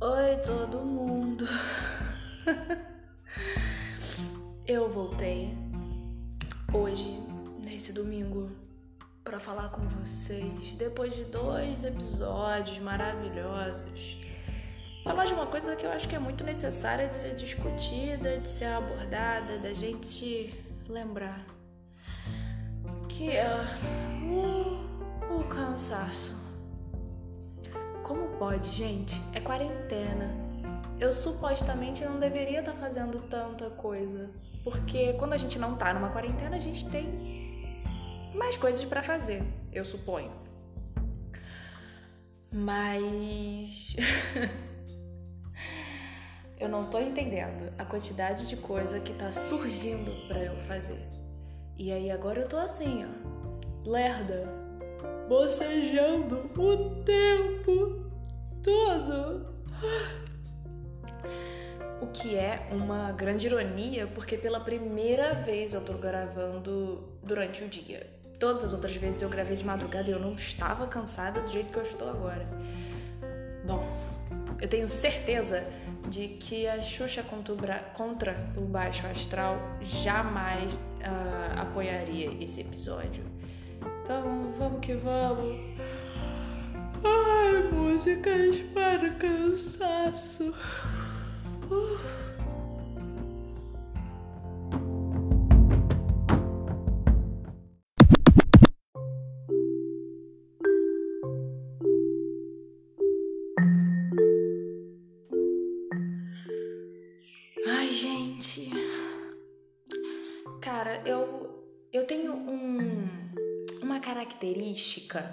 Oi, todo mundo. Eu voltei hoje, nesse domingo, para falar com vocês depois de dois episódios maravilhosos. Falar de uma coisa que eu acho que é muito necessária de ser discutida, de ser abordada, da gente lembrar que é o, o cansaço. Como pode, gente? É quarentena. Eu supostamente não deveria estar tá fazendo tanta coisa, porque quando a gente não tá numa quarentena, a gente tem mais coisas para fazer, eu suponho. Mas eu não tô entendendo a quantidade de coisa que tá surgindo para eu fazer. E aí agora eu tô assim, ó, lerda, bocejando o tempo todo. O que é uma grande ironia, porque pela primeira vez eu tô gravando durante o dia. Todas as outras vezes eu gravei de madrugada e eu não estava cansada do jeito que eu estou agora. Bom, eu tenho certeza de que a Xuxa contra o Baixo Astral jamais uh, apoiaria esse episódio. Então, vamos que vamos. Ai, músicas para cansaço. Uh. Característica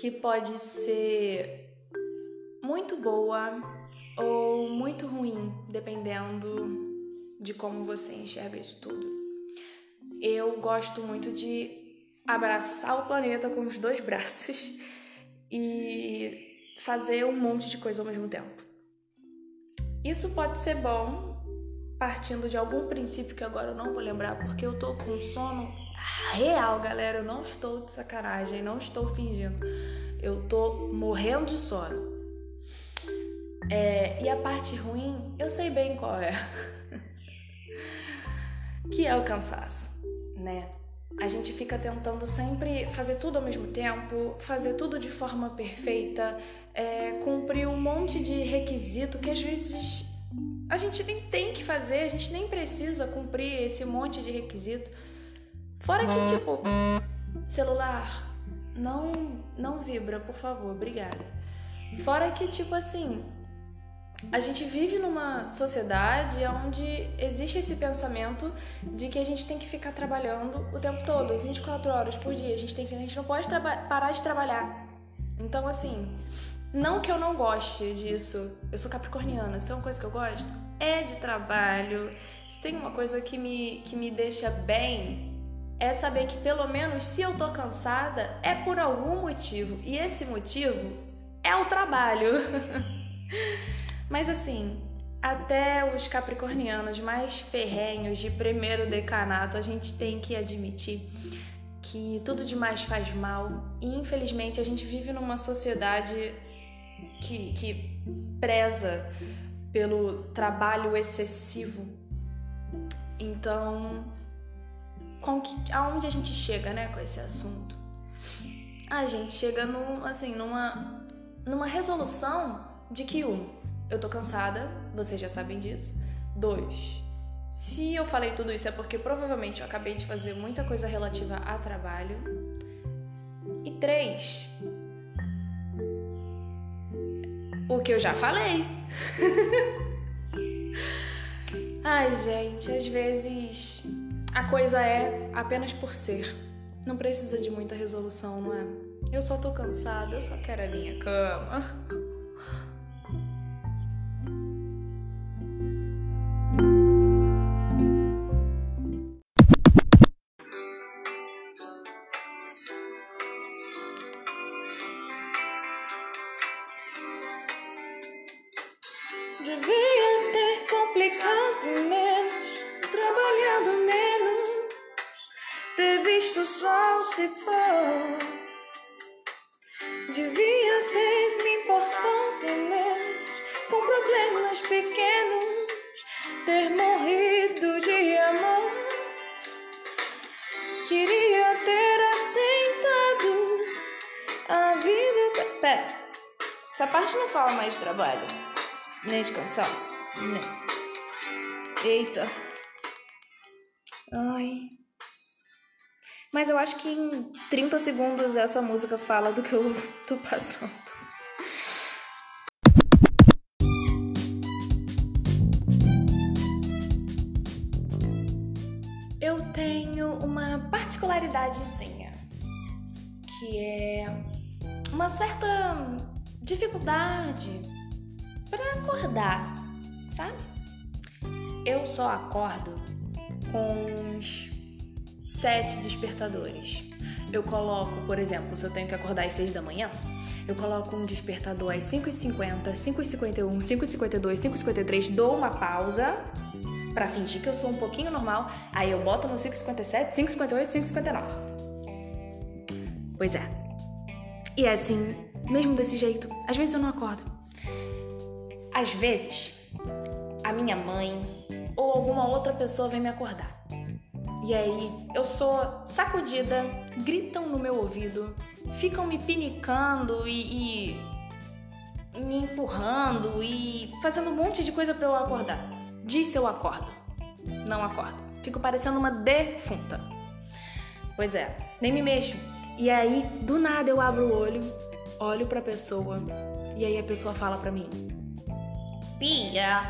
que pode ser muito boa ou muito ruim, dependendo de como você enxerga isso tudo. Eu gosto muito de abraçar o planeta com os dois braços e fazer um monte de coisa ao mesmo tempo. Isso pode ser bom partindo de algum princípio que agora eu não vou lembrar porque eu tô com sono real, galera. Eu não estou de sacanagem, não estou fingindo. Eu tô morrendo de sono. É, e a parte ruim, eu sei bem qual é. que é o cansaço, né? A gente fica tentando sempre fazer tudo ao mesmo tempo, fazer tudo de forma perfeita, é, cumprir um monte de requisito que às vezes a gente nem tem que fazer, a gente nem precisa cumprir esse monte de requisito. Fora que, tipo, celular, não, não vibra, por favor, obrigada. Fora que, tipo assim, a gente vive numa sociedade onde existe esse pensamento de que a gente tem que ficar trabalhando o tempo todo, 24 horas por dia. A gente, tem que, a gente não pode parar de trabalhar. Então, assim, não que eu não goste disso. Eu sou capricorniana, se tem uma coisa que eu gosto, é de trabalho. Se tem uma coisa que me, que me deixa bem, é saber que pelo menos se eu tô cansada é por algum motivo e esse motivo é o trabalho. Mas assim, até os capricornianos mais ferrenhos de primeiro decanato, a gente tem que admitir que tudo demais faz mal e infelizmente a gente vive numa sociedade que, que preza pelo trabalho excessivo. Então, com que, aonde a gente chega, né, com esse assunto? A gente chega num, assim, numa, numa resolução de que um, eu tô cansada, vocês já sabem disso. Dois, se eu falei tudo isso é porque provavelmente eu acabei de fazer muita coisa relativa a trabalho. E três, o que eu já falei. Ai, gente, às vezes a coisa é apenas por ser. Não precisa de muita resolução, não é? Eu só tô cansada, eu só quero a minha cama. Devia ter complicado menos, o sol se pôr. Devia ter me importado menos com problemas pequenos, ter morrido de amor. Queria ter aceitado a vida. Pera, essa parte não fala mais de trabalho, nem de cansaço, nem. Eita. Ai. Mas eu acho que em 30 segundos essa música fala do que eu tô passando. Eu tenho uma particularidadezinha, que é uma certa dificuldade para acordar, sabe? Eu só acordo com uns sete despertadores. Eu coloco, por exemplo, se eu tenho que acordar às 6 da manhã, eu coloco um despertador às 5h50, 5h51, 5h52, 5h53, dou uma pausa para fingir que eu sou um pouquinho normal, aí eu boto no 5h57, 5h58, 5h59. Pois é. E é assim, mesmo desse jeito, às vezes eu não acordo. Às vezes, a minha mãe ou alguma outra pessoa vem me acordar. E aí eu sou sacudida, gritam no meu ouvido, ficam me pinicando e, e me empurrando e fazendo um monte de coisa para eu acordar. Diz se eu acordo. Não acordo. Fico parecendo uma defunta. Pois é, nem me mexo. E aí, do nada eu abro o olho, olho pra pessoa e aí a pessoa fala pra mim: Pia,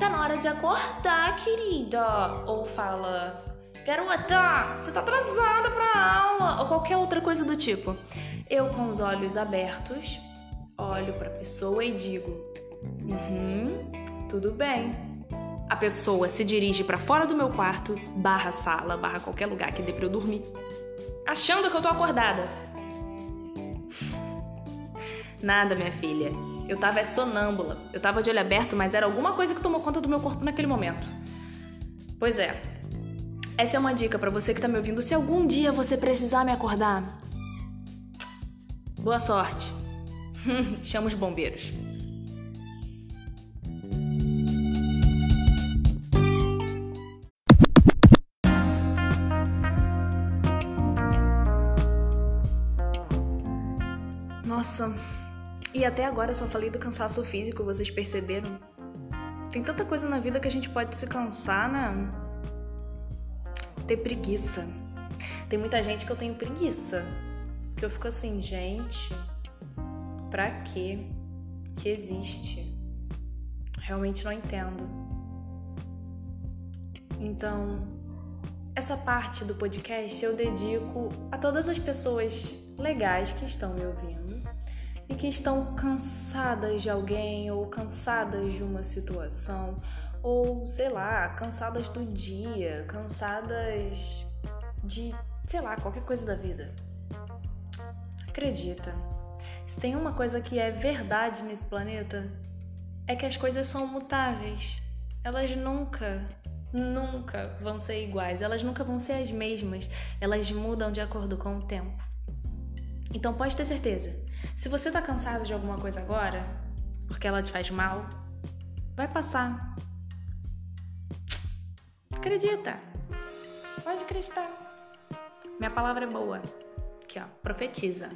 tá na hora de acordar, querida. Ou fala: Garota, você tá atrasada pra aula. Ou qualquer outra coisa do tipo. Eu, com os olhos abertos, olho pra pessoa e digo: Uhum, tudo bem. A pessoa se dirige para fora do meu quarto, barra sala, barra qualquer lugar que dê pra eu dormir, achando que eu tô acordada. Nada, minha filha. Eu tava sonâmbula. Eu tava de olho aberto, mas era alguma coisa que tomou conta do meu corpo naquele momento. Pois é, essa é uma dica para você que tá me ouvindo. Se algum dia você precisar me acordar, boa sorte. Chama os bombeiros. Nossa, e até agora eu só falei do cansaço físico, vocês perceberam? Tem tanta coisa na vida que a gente pode se cansar, né? Ter preguiça. Tem muita gente que eu tenho preguiça. Que eu fico assim, gente, pra quê que existe? Realmente não entendo. Então, essa parte do podcast eu dedico a todas as pessoas legais que estão me ouvindo e que estão cansadas de alguém ou cansadas de uma situação ou sei lá, cansadas do dia, cansadas de, sei lá, qualquer coisa da vida. Acredita, se tem uma coisa que é verdade nesse planeta, é que as coisas são mutáveis. Elas nunca, nunca vão ser iguais, elas nunca vão ser as mesmas, elas mudam de acordo com o tempo. Então pode ter certeza, se você tá cansado de alguma coisa agora, porque ela te faz mal, vai passar. Acredita. Pode acreditar. Minha palavra é boa. Aqui, ó. Profetiza.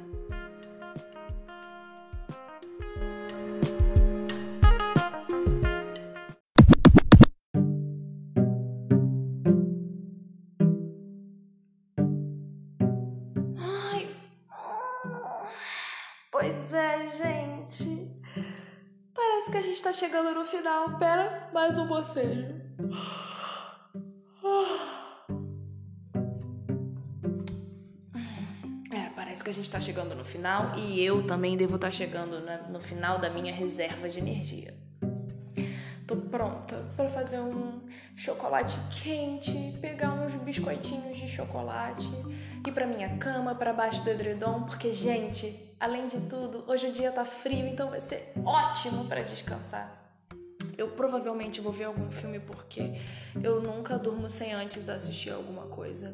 Ai. Pois é, gente. Parece que a gente tá chegando no final. Pera, mais um bocejo. É, parece que a gente está chegando no final e eu também devo estar tá chegando no final da minha reserva de energia. Tô pronta para fazer um chocolate quente, pegar uns biscoitinhos de chocolate, ir para minha cama, para baixo do edredom, porque gente, além de tudo, hoje o dia tá frio, então vai ser ótimo para descansar. Eu provavelmente vou ver algum filme porque eu nunca durmo sem antes assistir alguma coisa.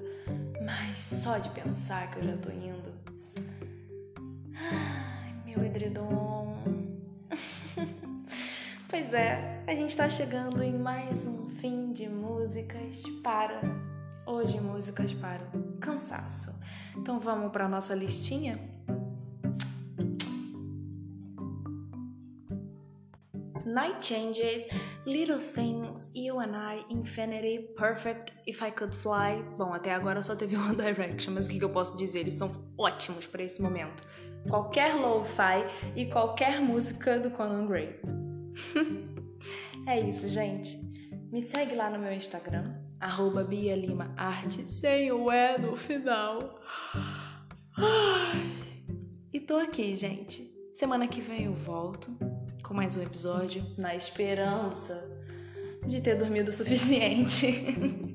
Mas só de pensar que eu já tô indo. Ai, meu edredom. pois é, a gente tá chegando em mais um fim de músicas para. Hoje, músicas para o cansaço. Então vamos para nossa listinha? Night Changes, Little Things, You and I, Infinity, Perfect, If I Could Fly. Bom, até agora só teve One Direction, mas o que eu posso dizer? Eles são ótimos para esse momento. Qualquer lo-fi e qualquer música do Conan Gray. é isso, gente. Me segue lá no meu Instagram, arroba Bia Lima Arte, sem o E no final. E tô aqui, gente. Semana que vem eu volto com mais um episódio, na esperança de ter dormido o suficiente.